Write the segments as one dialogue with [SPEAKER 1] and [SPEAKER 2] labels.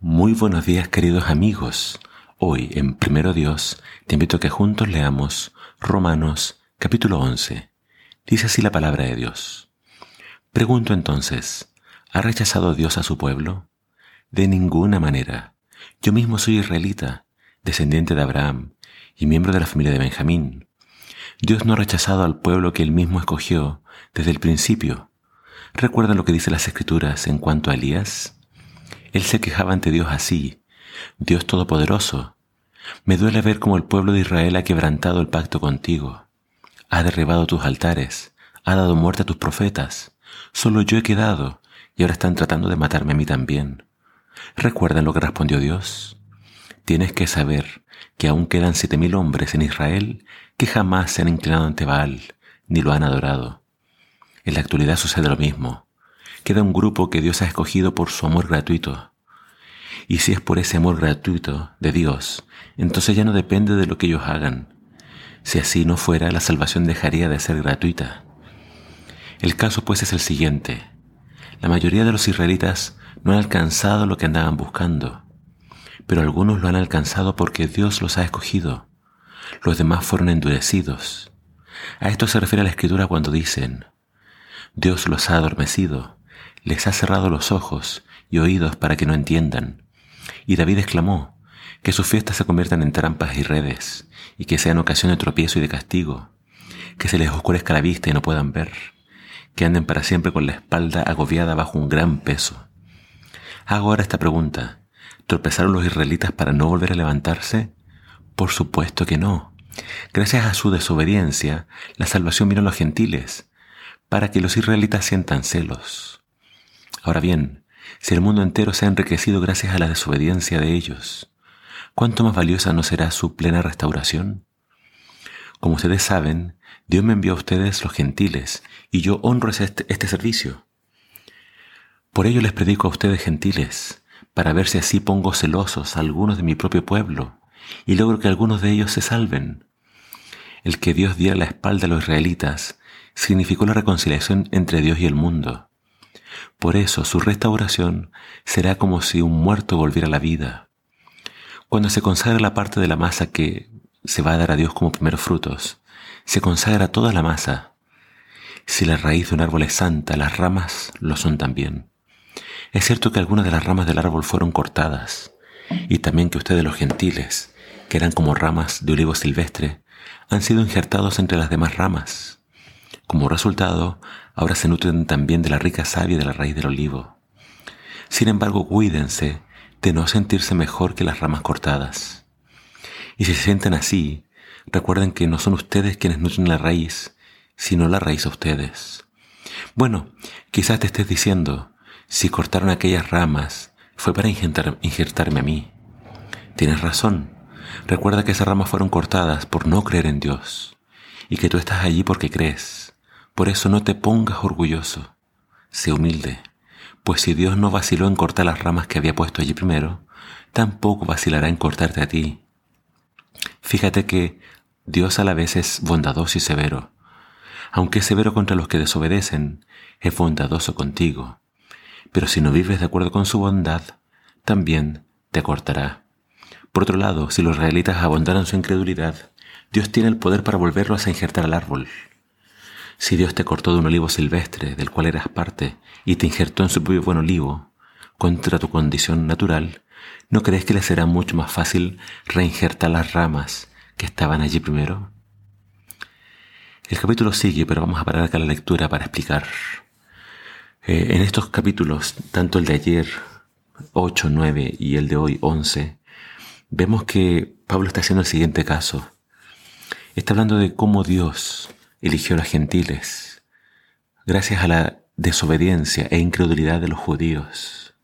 [SPEAKER 1] Muy buenos días queridos amigos. Hoy en Primero Dios te invito a que juntos leamos Romanos capítulo 11. Dice así la palabra de Dios. Pregunto entonces, ¿ha rechazado Dios a su pueblo? De ninguna manera. Yo mismo soy israelita, descendiente de Abraham y miembro de la familia de Benjamín. Dios no ha rechazado al pueblo que él mismo escogió desde el principio. ¿Recuerdan lo que dice las Escrituras en cuanto a Elías? Él se quejaba ante Dios así, Dios Todopoderoso, me duele ver cómo el pueblo de Israel ha quebrantado el pacto contigo, ha derribado tus altares, ha dado muerte a tus profetas, solo yo he quedado y ahora están tratando de matarme a mí también. ¿Recuerdan lo que respondió Dios? Tienes que saber que aún quedan siete mil hombres en Israel que jamás se han inclinado ante Baal ni lo han adorado. En la actualidad sucede lo mismo. Queda un grupo que Dios ha escogido por su amor gratuito. Y si es por ese amor gratuito de Dios, entonces ya no depende de lo que ellos hagan. Si así no fuera, la salvación dejaría de ser gratuita. El caso pues es el siguiente. La mayoría de los israelitas no han alcanzado lo que andaban buscando, pero algunos lo han alcanzado porque Dios los ha escogido. Los demás fueron endurecidos. A esto se refiere la escritura cuando dicen, Dios los ha adormecido, les ha cerrado los ojos y oídos para que no entiendan. Y David exclamó, que sus fiestas se conviertan en trampas y redes, y que sean ocasión de tropiezo y de castigo, que se les oscurezca la vista y no puedan ver, que anden para siempre con la espalda agobiada bajo un gran peso. Hago ahora esta pregunta. ¿Tropezaron los israelitas para no volver a levantarse? Por supuesto que no. Gracias a su desobediencia, la salvación vino a los gentiles, para que los israelitas sientan celos. Ahora bien, si el mundo entero se ha enriquecido gracias a la desobediencia de ellos, ¿cuánto más valiosa no será su plena restauración? Como ustedes saben, Dios me envió a ustedes los gentiles, y yo honro este, este servicio. Por ello les predico a ustedes gentiles, para ver si así pongo celosos a algunos de mi propio pueblo, y logro que algunos de ellos se salven. El que Dios diera la espalda a los israelitas significó la reconciliación entre Dios y el mundo. Por eso su restauración será como si un muerto volviera a la vida. Cuando se consagra la parte de la masa que se va a dar a Dios como primeros frutos, se consagra toda la masa. Si la raíz de un árbol es santa, las ramas lo son también. Es cierto que algunas de las ramas del árbol fueron cortadas, y también que ustedes los gentiles, que eran como ramas de olivo silvestre, han sido injertados entre las demás ramas. Como resultado, ahora se nutren también de la rica savia de la raíz del olivo. Sin embargo, cuídense de no sentirse mejor que las ramas cortadas. Y si se sienten así, recuerden que no son ustedes quienes nutren la raíz, sino la raíz a ustedes. Bueno, quizás te estés diciendo, si cortaron aquellas ramas, fue para injertarme a mí. Tienes razón. Recuerda que esas ramas fueron cortadas por no creer en Dios, y que tú estás allí porque crees. Por eso no te pongas orgulloso, sé humilde, pues si Dios no vaciló en cortar las ramas que había puesto allí primero, tampoco vacilará en cortarte a ti. Fíjate que Dios a la vez es bondadoso y severo. Aunque es severo contra los que desobedecen, es bondadoso contigo. Pero si no vives de acuerdo con su bondad, también te cortará. Por otro lado, si los israelitas abundaron su incredulidad, Dios tiene el poder para volverlos a injertar al árbol. Si Dios te cortó de un olivo silvestre del cual eras parte y te injertó en su propio buen olivo, contra tu condición natural, ¿no crees que le será mucho más fácil reinjertar las ramas que estaban allí primero? El capítulo sigue, pero vamos a parar acá la lectura para explicar. Eh, en estos capítulos, tanto el de ayer 8, 9 y el de hoy 11, vemos que Pablo está haciendo el siguiente caso. Está hablando de cómo Dios eligió a los gentiles, gracias a la desobediencia e incredulidad de los judíos.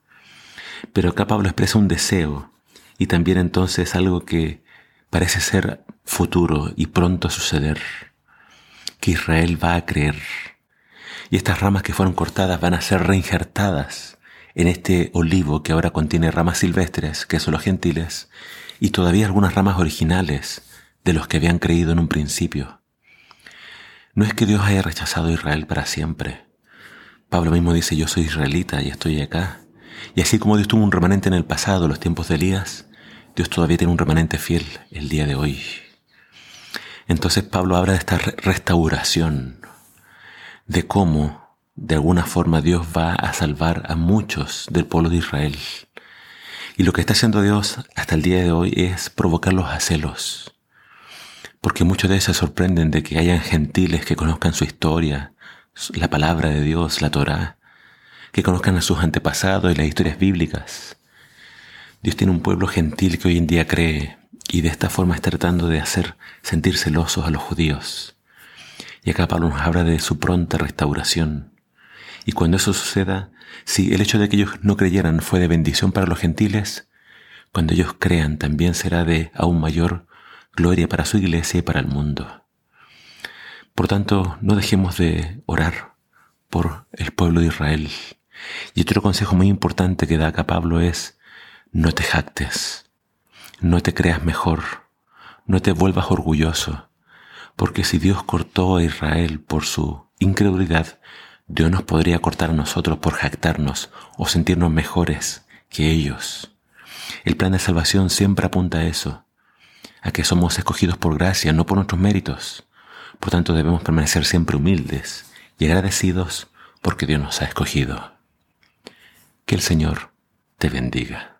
[SPEAKER 1] Pero acá Pablo expresa un deseo y también entonces algo que parece ser futuro y pronto a suceder, que Israel va a creer. Y estas ramas que fueron cortadas van a ser reinjertadas en este olivo que ahora contiene ramas silvestres, que son los gentiles, y todavía algunas ramas originales de los que habían creído en un principio. No es que Dios haya rechazado a Israel para siempre. Pablo mismo dice, yo soy israelita y estoy acá. Y así como Dios tuvo un remanente en el pasado, los tiempos de Elías, Dios todavía tiene un remanente fiel el día de hoy. Entonces Pablo habla de esta restauración, de cómo de alguna forma Dios va a salvar a muchos del pueblo de Israel. Y lo que está haciendo Dios hasta el día de hoy es provocarlos a celos. Porque muchos de ellos se sorprenden de que hayan gentiles que conozcan su historia, la palabra de Dios, la Torá, que conozcan a sus antepasados y las historias bíblicas. Dios tiene un pueblo gentil que hoy en día cree y de esta forma está tratando de hacer sentir celosos a los judíos. Y acá Pablo nos habla de su pronta restauración. Y cuando eso suceda, si el hecho de que ellos no creyeran fue de bendición para los gentiles, cuando ellos crean también será de aún mayor gloria para su iglesia y para el mundo. Por tanto, no dejemos de orar por el pueblo de Israel. Y otro consejo muy importante que da acá Pablo es, no te jactes, no te creas mejor, no te vuelvas orgulloso, porque si Dios cortó a Israel por su incredulidad, Dios nos podría cortar a nosotros por jactarnos o sentirnos mejores que ellos. El plan de salvación siempre apunta a eso, a que somos escogidos por gracia, no por nuestros méritos. Por tanto, debemos permanecer siempre humildes y agradecidos porque Dios nos ha escogido. Que el Señor te bendiga.